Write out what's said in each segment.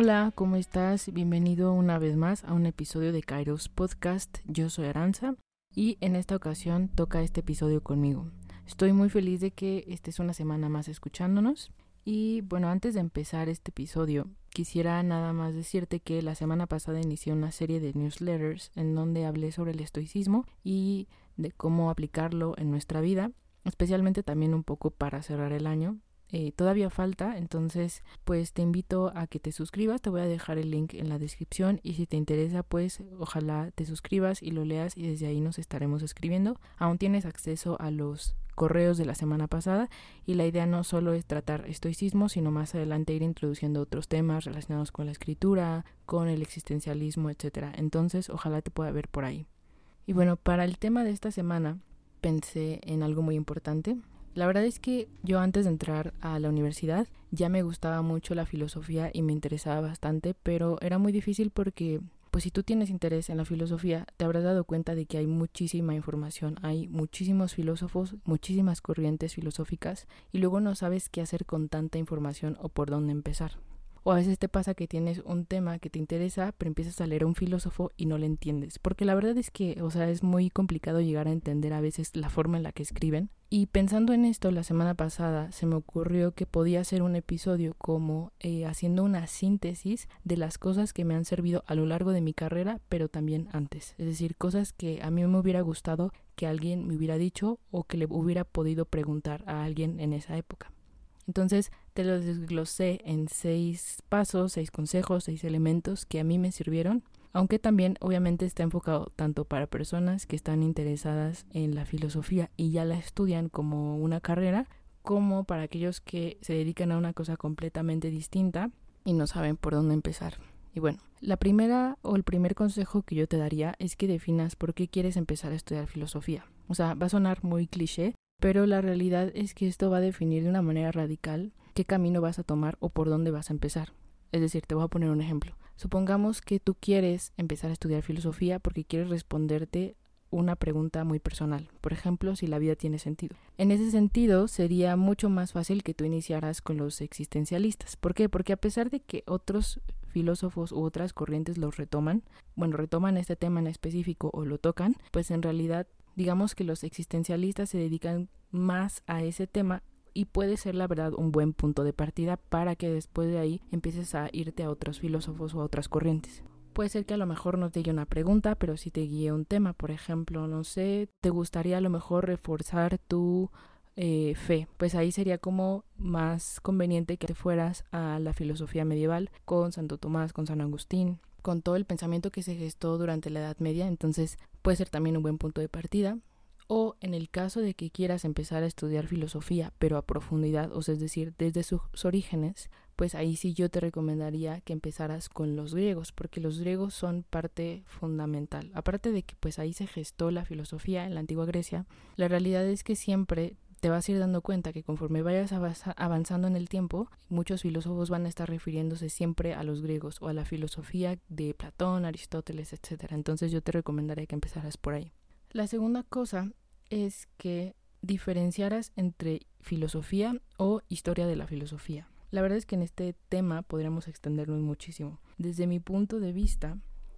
Hola, ¿cómo estás? Bienvenido una vez más a un episodio de Kairos Podcast. Yo soy Aranza y en esta ocasión toca este episodio conmigo. Estoy muy feliz de que estés una semana más escuchándonos. Y bueno, antes de empezar este episodio, quisiera nada más decirte que la semana pasada inicié una serie de newsletters en donde hablé sobre el estoicismo y de cómo aplicarlo en nuestra vida, especialmente también un poco para cerrar el año. Eh, todavía falta, entonces pues te invito a que te suscribas, te voy a dejar el link en la descripción y si te interesa pues ojalá te suscribas y lo leas y desde ahí nos estaremos escribiendo. Aún tienes acceso a los correos de la semana pasada y la idea no solo es tratar estoicismo, sino más adelante ir introduciendo otros temas relacionados con la escritura, con el existencialismo, etc. Entonces, ojalá te pueda ver por ahí. Y bueno, para el tema de esta semana pensé en algo muy importante. La verdad es que yo antes de entrar a la universidad ya me gustaba mucho la filosofía y me interesaba bastante, pero era muy difícil porque pues si tú tienes interés en la filosofía, te habrás dado cuenta de que hay muchísima información, hay muchísimos filósofos, muchísimas corrientes filosóficas, y luego no sabes qué hacer con tanta información o por dónde empezar. O a veces te pasa que tienes un tema que te interesa, pero empiezas a leer a un filósofo y no le entiendes. Porque la verdad es que, o sea, es muy complicado llegar a entender a veces la forma en la que escriben. Y pensando en esto, la semana pasada se me ocurrió que podía hacer un episodio como eh, haciendo una síntesis de las cosas que me han servido a lo largo de mi carrera, pero también antes. Es decir, cosas que a mí me hubiera gustado que alguien me hubiera dicho o que le hubiera podido preguntar a alguien en esa época. Entonces te lo desglosé en seis pasos, seis consejos, seis elementos que a mí me sirvieron, aunque también obviamente está enfocado tanto para personas que están interesadas en la filosofía y ya la estudian como una carrera, como para aquellos que se dedican a una cosa completamente distinta y no saben por dónde empezar. Y bueno, la primera o el primer consejo que yo te daría es que definas por qué quieres empezar a estudiar filosofía. O sea, va a sonar muy cliché, pero la realidad es que esto va a definir de una manera radical qué camino vas a tomar o por dónde vas a empezar. Es decir, te voy a poner un ejemplo. Supongamos que tú quieres empezar a estudiar filosofía porque quieres responderte una pregunta muy personal. Por ejemplo, si la vida tiene sentido. En ese sentido, sería mucho más fácil que tú iniciaras con los existencialistas. ¿Por qué? Porque a pesar de que otros filósofos u otras corrientes los retoman, bueno, retoman este tema en específico o lo tocan, pues en realidad digamos que los existencialistas se dedican más a ese tema y puede ser la verdad un buen punto de partida para que después de ahí empieces a irte a otros filósofos o a otras corrientes. Puede ser que a lo mejor no te guíe una pregunta, pero si te guíe un tema, por ejemplo, no sé, te gustaría a lo mejor reforzar tu eh, fe, pues ahí sería como más conveniente que te fueras a la filosofía medieval con Santo Tomás, con San Agustín, con todo el pensamiento que se gestó durante la Edad Media, entonces puede ser también un buen punto de partida. O en el caso de que quieras empezar a estudiar filosofía, pero a profundidad, o sea, es decir, desde sus orígenes, pues ahí sí yo te recomendaría que empezaras con los griegos, porque los griegos son parte fundamental. Aparte de que pues ahí se gestó la filosofía en la antigua Grecia, la realidad es que siempre te vas a ir dando cuenta que conforme vayas avanzando en el tiempo, muchos filósofos van a estar refiriéndose siempre a los griegos o a la filosofía de Platón, Aristóteles, etc. Entonces yo te recomendaría que empezaras por ahí. La segunda cosa es que diferenciaras entre filosofía o historia de la filosofía. La verdad es que en este tema podríamos extendernos muchísimo. Desde mi punto de vista,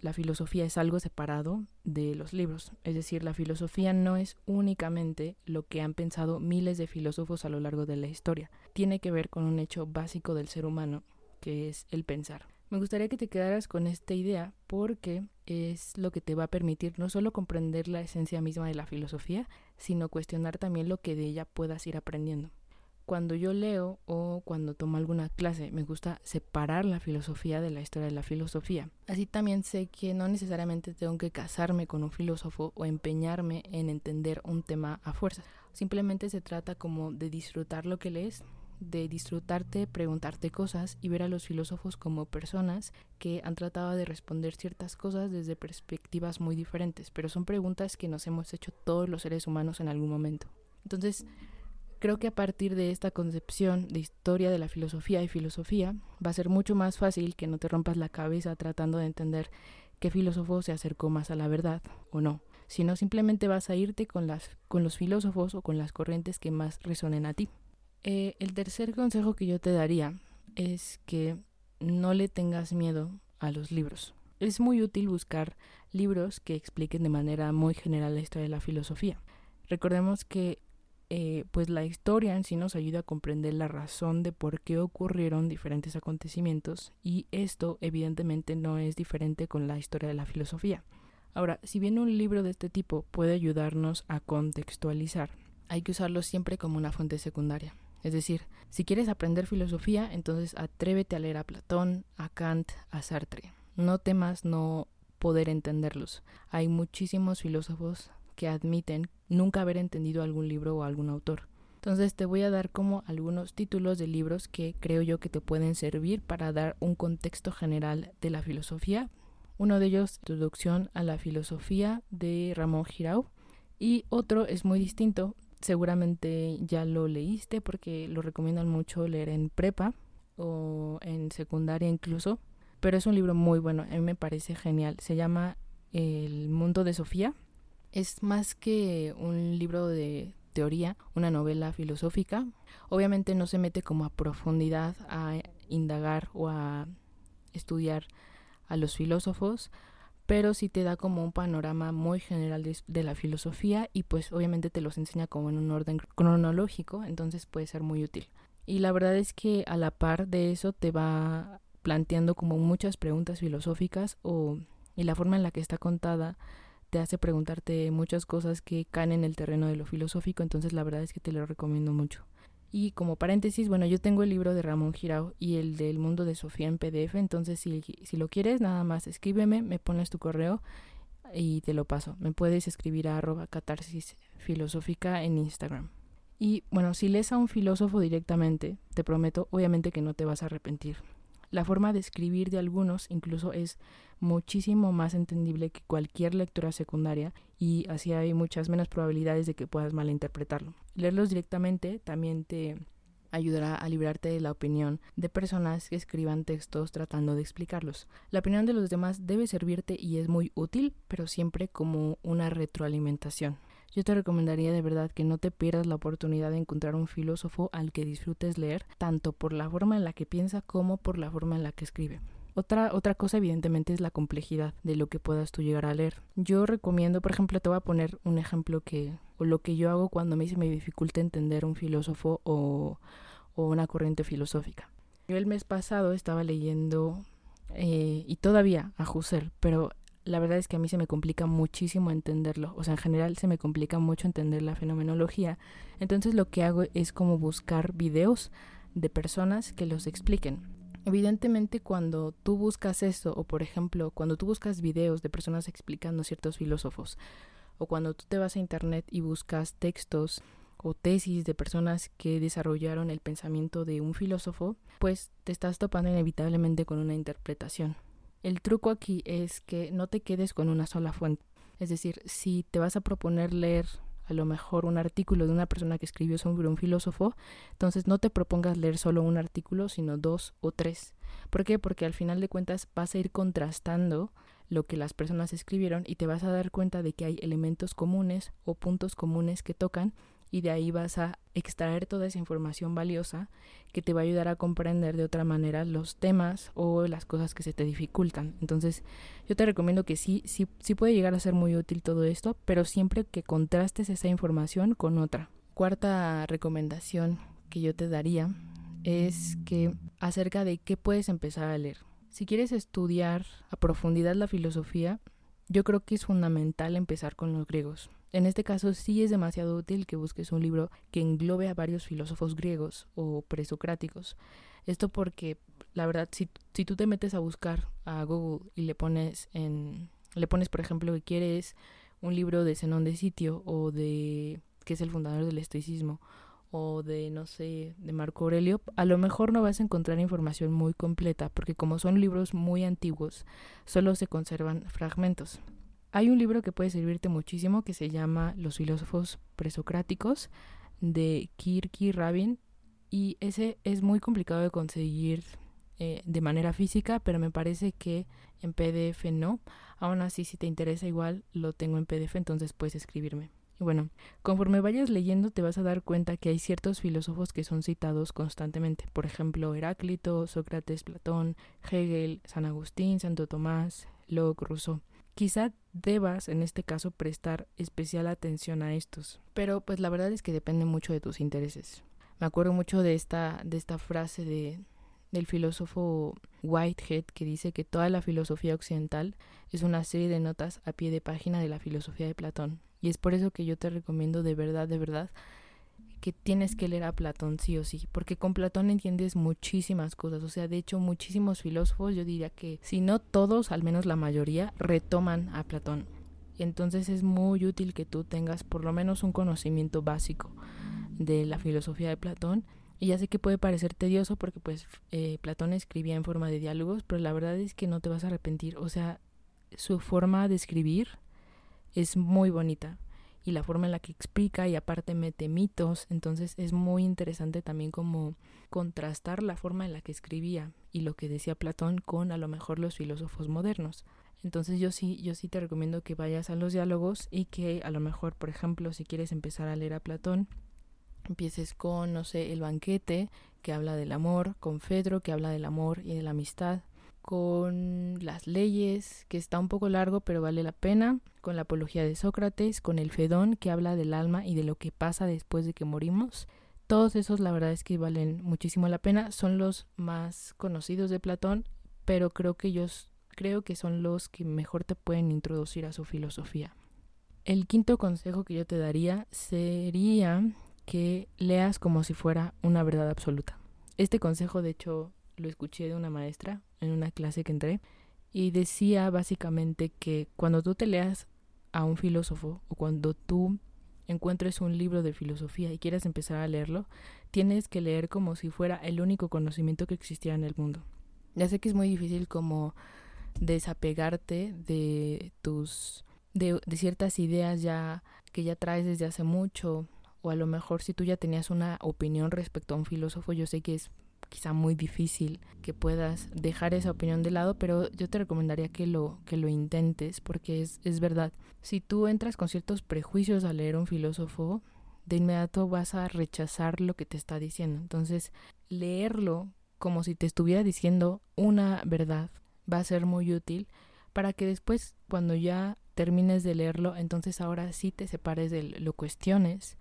la filosofía es algo separado de los libros. Es decir, la filosofía no es únicamente lo que han pensado miles de filósofos a lo largo de la historia. Tiene que ver con un hecho básico del ser humano, que es el pensar. Me gustaría que te quedaras con esta idea porque es lo que te va a permitir no solo comprender la esencia misma de la filosofía, sino cuestionar también lo que de ella puedas ir aprendiendo cuando yo leo o cuando tomo alguna clase, me gusta separar la filosofía de la historia de la filosofía. Así también sé que no necesariamente tengo que casarme con un filósofo o empeñarme en entender un tema a fuerza. Simplemente se trata como de disfrutar lo que lees, de disfrutarte, preguntarte cosas y ver a los filósofos como personas que han tratado de responder ciertas cosas desde perspectivas muy diferentes, pero son preguntas que nos hemos hecho todos los seres humanos en algún momento. Entonces, Creo que a partir de esta concepción de historia de la filosofía y filosofía va a ser mucho más fácil que no te rompas la cabeza tratando de entender qué filósofo se acercó más a la verdad o no, sino simplemente vas a irte con, las, con los filósofos o con las corrientes que más resonen a ti. Eh, el tercer consejo que yo te daría es que no le tengas miedo a los libros. Es muy útil buscar libros que expliquen de manera muy general la historia de la filosofía. Recordemos que eh, pues la historia en sí nos ayuda a comprender la razón de por qué ocurrieron diferentes acontecimientos y esto evidentemente no es diferente con la historia de la filosofía. Ahora, si bien un libro de este tipo puede ayudarnos a contextualizar, hay que usarlo siempre como una fuente secundaria. Es decir, si quieres aprender filosofía, entonces atrévete a leer a Platón, a Kant, a Sartre. No temas no poder entenderlos. Hay muchísimos filósofos que admiten nunca haber entendido algún libro o algún autor. Entonces te voy a dar como algunos títulos de libros que creo yo que te pueden servir para dar un contexto general de la filosofía. Uno de ellos, Introducción a la Filosofía de Ramón Girau. Y otro es muy distinto, seguramente ya lo leíste porque lo recomiendan mucho leer en prepa o en secundaria incluso. Pero es un libro muy bueno, a mí me parece genial. Se llama El mundo de Sofía es más que un libro de teoría, una novela filosófica. Obviamente no se mete como a profundidad a indagar o a estudiar a los filósofos, pero sí te da como un panorama muy general de, la filosofía y pues obviamente te los enseña como en un orden cronológico, entonces puede ser muy útil. Y la verdad es que a la par de eso te va planteando como muchas preguntas filosóficas o y la forma en la que está contada te hace preguntarte muchas cosas que caen en el terreno de lo filosófico, entonces la verdad es que te lo recomiendo mucho. Y como paréntesis, bueno, yo tengo el libro de Ramón Girao y el del mundo de Sofía en PDF, entonces si, si lo quieres, nada más escríbeme, me pones tu correo y te lo paso. Me puedes escribir a arroba catarsis filosófica en Instagram. Y bueno, si lees a un filósofo directamente, te prometo, obviamente que no te vas a arrepentir. La forma de escribir de algunos incluso es muchísimo más entendible que cualquier lectura secundaria y así hay muchas menos probabilidades de que puedas malinterpretarlo. Leerlos directamente también te ayudará a librarte de la opinión de personas que escriban textos tratando de explicarlos. La opinión de los demás debe servirte y es muy útil, pero siempre como una retroalimentación. Yo te recomendaría de verdad que no te pierdas la oportunidad de encontrar un filósofo al que disfrutes leer, tanto por la forma en la que piensa como por la forma en la que escribe. Otra, otra cosa evidentemente es la complejidad de lo que puedas tú llegar a leer. Yo recomiendo, por ejemplo, te voy a poner un ejemplo que, o lo que yo hago cuando me, se me dificulta entender un filósofo o, o una corriente filosófica. Yo el mes pasado estaba leyendo, eh, y todavía a Husserl, pero la verdad es que a mí se me complica muchísimo entenderlo. O sea, en general se me complica mucho entender la fenomenología. Entonces lo que hago es como buscar videos de personas que los expliquen. Evidentemente cuando tú buscas eso, o por ejemplo, cuando tú buscas videos de personas explicando ciertos filósofos, o cuando tú te vas a internet y buscas textos o tesis de personas que desarrollaron el pensamiento de un filósofo, pues te estás topando inevitablemente con una interpretación. El truco aquí es que no te quedes con una sola fuente. Es decir, si te vas a proponer leer a lo mejor un artículo de una persona que escribió sobre un filósofo, entonces no te propongas leer solo un artículo, sino dos o tres. ¿Por qué? Porque al final de cuentas vas a ir contrastando lo que las personas escribieron y te vas a dar cuenta de que hay elementos comunes o puntos comunes que tocan y de ahí vas a extraer toda esa información valiosa que te va a ayudar a comprender de otra manera los temas o las cosas que se te dificultan. Entonces, yo te recomiendo que sí, sí, sí puede llegar a ser muy útil todo esto, pero siempre que contrastes esa información con otra. Cuarta recomendación que yo te daría es que acerca de qué puedes empezar a leer. Si quieres estudiar a profundidad la filosofía, yo creo que es fundamental empezar con los griegos. En este caso sí es demasiado útil que busques un libro que englobe a varios filósofos griegos o presocráticos. Esto porque, la verdad, si, si tú te metes a buscar a Google y le pones en le pones, por ejemplo, que quieres un libro de Zenón de Sitio o de que es el fundador del estoicismo o de no sé, de Marco Aurelio, a lo mejor no vas a encontrar información muy completa porque como son libros muy antiguos, solo se conservan fragmentos. Hay un libro que puede servirte muchísimo que se llama Los filósofos presocráticos de Kirky Rabin y ese es muy complicado de conseguir eh, de manera física, pero me parece que en PDF no. Aún así, si te interesa igual, lo tengo en PDF, entonces puedes escribirme. Bueno, conforme vayas leyendo te vas a dar cuenta que hay ciertos filósofos que son citados constantemente. Por ejemplo, Heráclito, Sócrates, Platón, Hegel, San Agustín, Santo Tomás, Locke, Rousseau. Quizá debas en este caso prestar especial atención a estos, pero pues la verdad es que depende mucho de tus intereses. Me acuerdo mucho de esta, de esta frase de, del filósofo Whitehead que dice que toda la filosofía occidental es una serie de notas a pie de página de la filosofía de Platón. Y es por eso que yo te recomiendo de verdad, de verdad, que tienes que leer a Platón sí o sí, porque con Platón entiendes muchísimas cosas, o sea, de hecho muchísimos filósofos, yo diría que si no todos, al menos la mayoría, retoman a Platón. Entonces es muy útil que tú tengas por lo menos un conocimiento básico de la filosofía de Platón. Y ya sé que puede parecer tedioso porque pues eh, Platón escribía en forma de diálogos, pero la verdad es que no te vas a arrepentir. O sea, su forma de escribir es muy bonita y la forma en la que explica y aparte mete mitos, entonces es muy interesante también como contrastar la forma en la que escribía y lo que decía Platón con a lo mejor los filósofos modernos. Entonces yo sí, yo sí te recomiendo que vayas a los diálogos y que a lo mejor, por ejemplo, si quieres empezar a leer a Platón, empieces con, no sé, el banquete, que habla del amor, con Fedro, que habla del amor y de la amistad, con las leyes, que está un poco largo pero vale la pena, con la apología de Sócrates, con el Fedón, que habla del alma y de lo que pasa después de que morimos. Todos esos la verdad es que valen muchísimo la pena, son los más conocidos de Platón, pero creo que ellos creo que son los que mejor te pueden introducir a su filosofía. El quinto consejo que yo te daría sería que leas como si fuera una verdad absoluta. Este consejo de hecho lo escuché de una maestra en una clase que entré y decía básicamente que cuando tú te leas a un filósofo o cuando tú encuentres un libro de filosofía y quieras empezar a leerlo, tienes que leer como si fuera el único conocimiento que existiera en el mundo. Ya sé que es muy difícil como desapegarte de tus de, de ciertas ideas ya que ya traes desde hace mucho o a lo mejor si tú ya tenías una opinión respecto a un filósofo, yo sé que es quizá muy difícil que puedas dejar esa opinión de lado, pero yo te recomendaría que lo, que lo intentes porque es, es verdad. Si tú entras con ciertos prejuicios a leer un filósofo, de inmediato vas a rechazar lo que te está diciendo. Entonces, leerlo como si te estuviera diciendo una verdad va a ser muy útil para que después, cuando ya termines de leerlo, entonces ahora sí te separes de lo cuestiones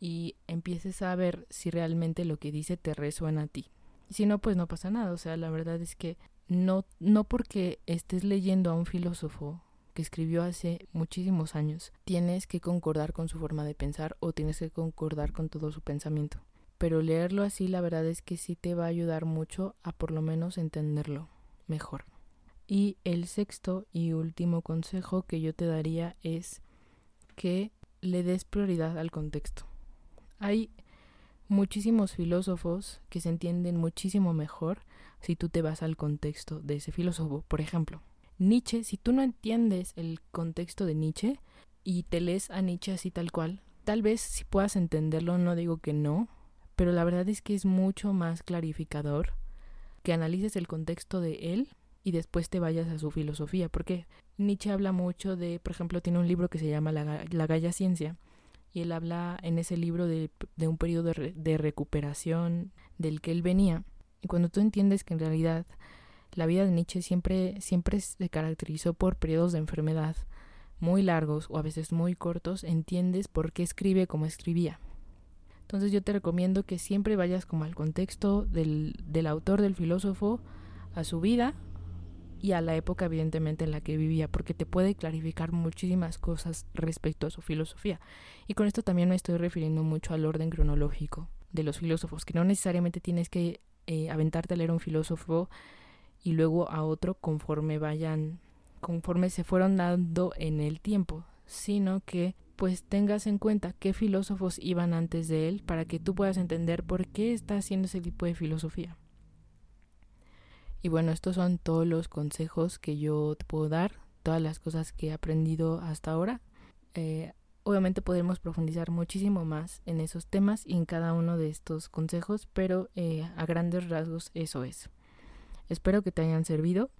y empieces a ver si realmente lo que dice te resuena a ti. Si no, pues no pasa nada. O sea, la verdad es que no, no porque estés leyendo a un filósofo que escribió hace muchísimos años, tienes que concordar con su forma de pensar o tienes que concordar con todo su pensamiento. Pero leerlo así, la verdad es que sí te va a ayudar mucho a por lo menos entenderlo mejor. Y el sexto y último consejo que yo te daría es que le des prioridad al contexto. Hay muchísimos filósofos que se entienden muchísimo mejor si tú te vas al contexto de ese filósofo. Por ejemplo, Nietzsche, si tú no entiendes el contexto de Nietzsche y te lees a Nietzsche así tal cual, tal vez si puedas entenderlo, no digo que no, pero la verdad es que es mucho más clarificador que analices el contexto de él y después te vayas a su filosofía, porque Nietzsche habla mucho de, por ejemplo, tiene un libro que se llama La, la Galla Ciencia, y él habla en ese libro de, de un periodo de, recuperación del que él venía. Y cuando tú entiendes que en realidad la vida de Nietzsche siempre, siempre se caracterizó por periodos de enfermedad muy largos o a veces muy cortos, entiendes por qué escribe como escribía. Entonces yo te recomiendo que siempre vayas como al contexto del, del autor, del filósofo, a su vida, y a la época evidentemente en la que vivía, porque te puede clarificar muchísimas cosas respecto a su filosofía. Y con esto también me estoy refiriendo mucho al orden cronológico de los filósofos, que no necesariamente tienes que eh, aventarte a leer un filósofo y luego a otro conforme vayan, conforme se fueron dando en el tiempo, sino que pues tengas en cuenta qué filósofos iban antes de él para que tú puedas entender por qué está haciendo ese tipo de filosofía. Y bueno, estos son todos los consejos que yo te puedo dar, todas las cosas que he aprendido hasta ahora. Eh, obviamente podemos profundizar muchísimo más en esos temas y en cada uno de estos consejos, pero eh, a grandes rasgos eso es. Espero que te hayan servido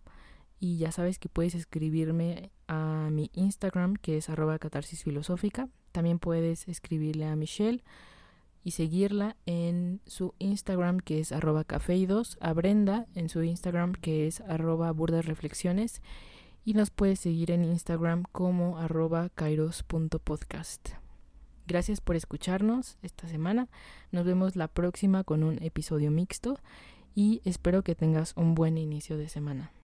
Y ya sabes que puedes escribirme a mi Instagram, que es arroba catarsis filosófica. También puedes escribirle a Michelle y seguirla en su Instagram, que es arroba cafeidos, a Brenda en su Instagram, que es arroba burdas reflexiones. Y nos puedes seguir en Instagram como arroba kairos.podcast. Gracias por escucharnos esta semana. Nos vemos la próxima con un episodio mixto y espero que tengas un buen inicio de semana.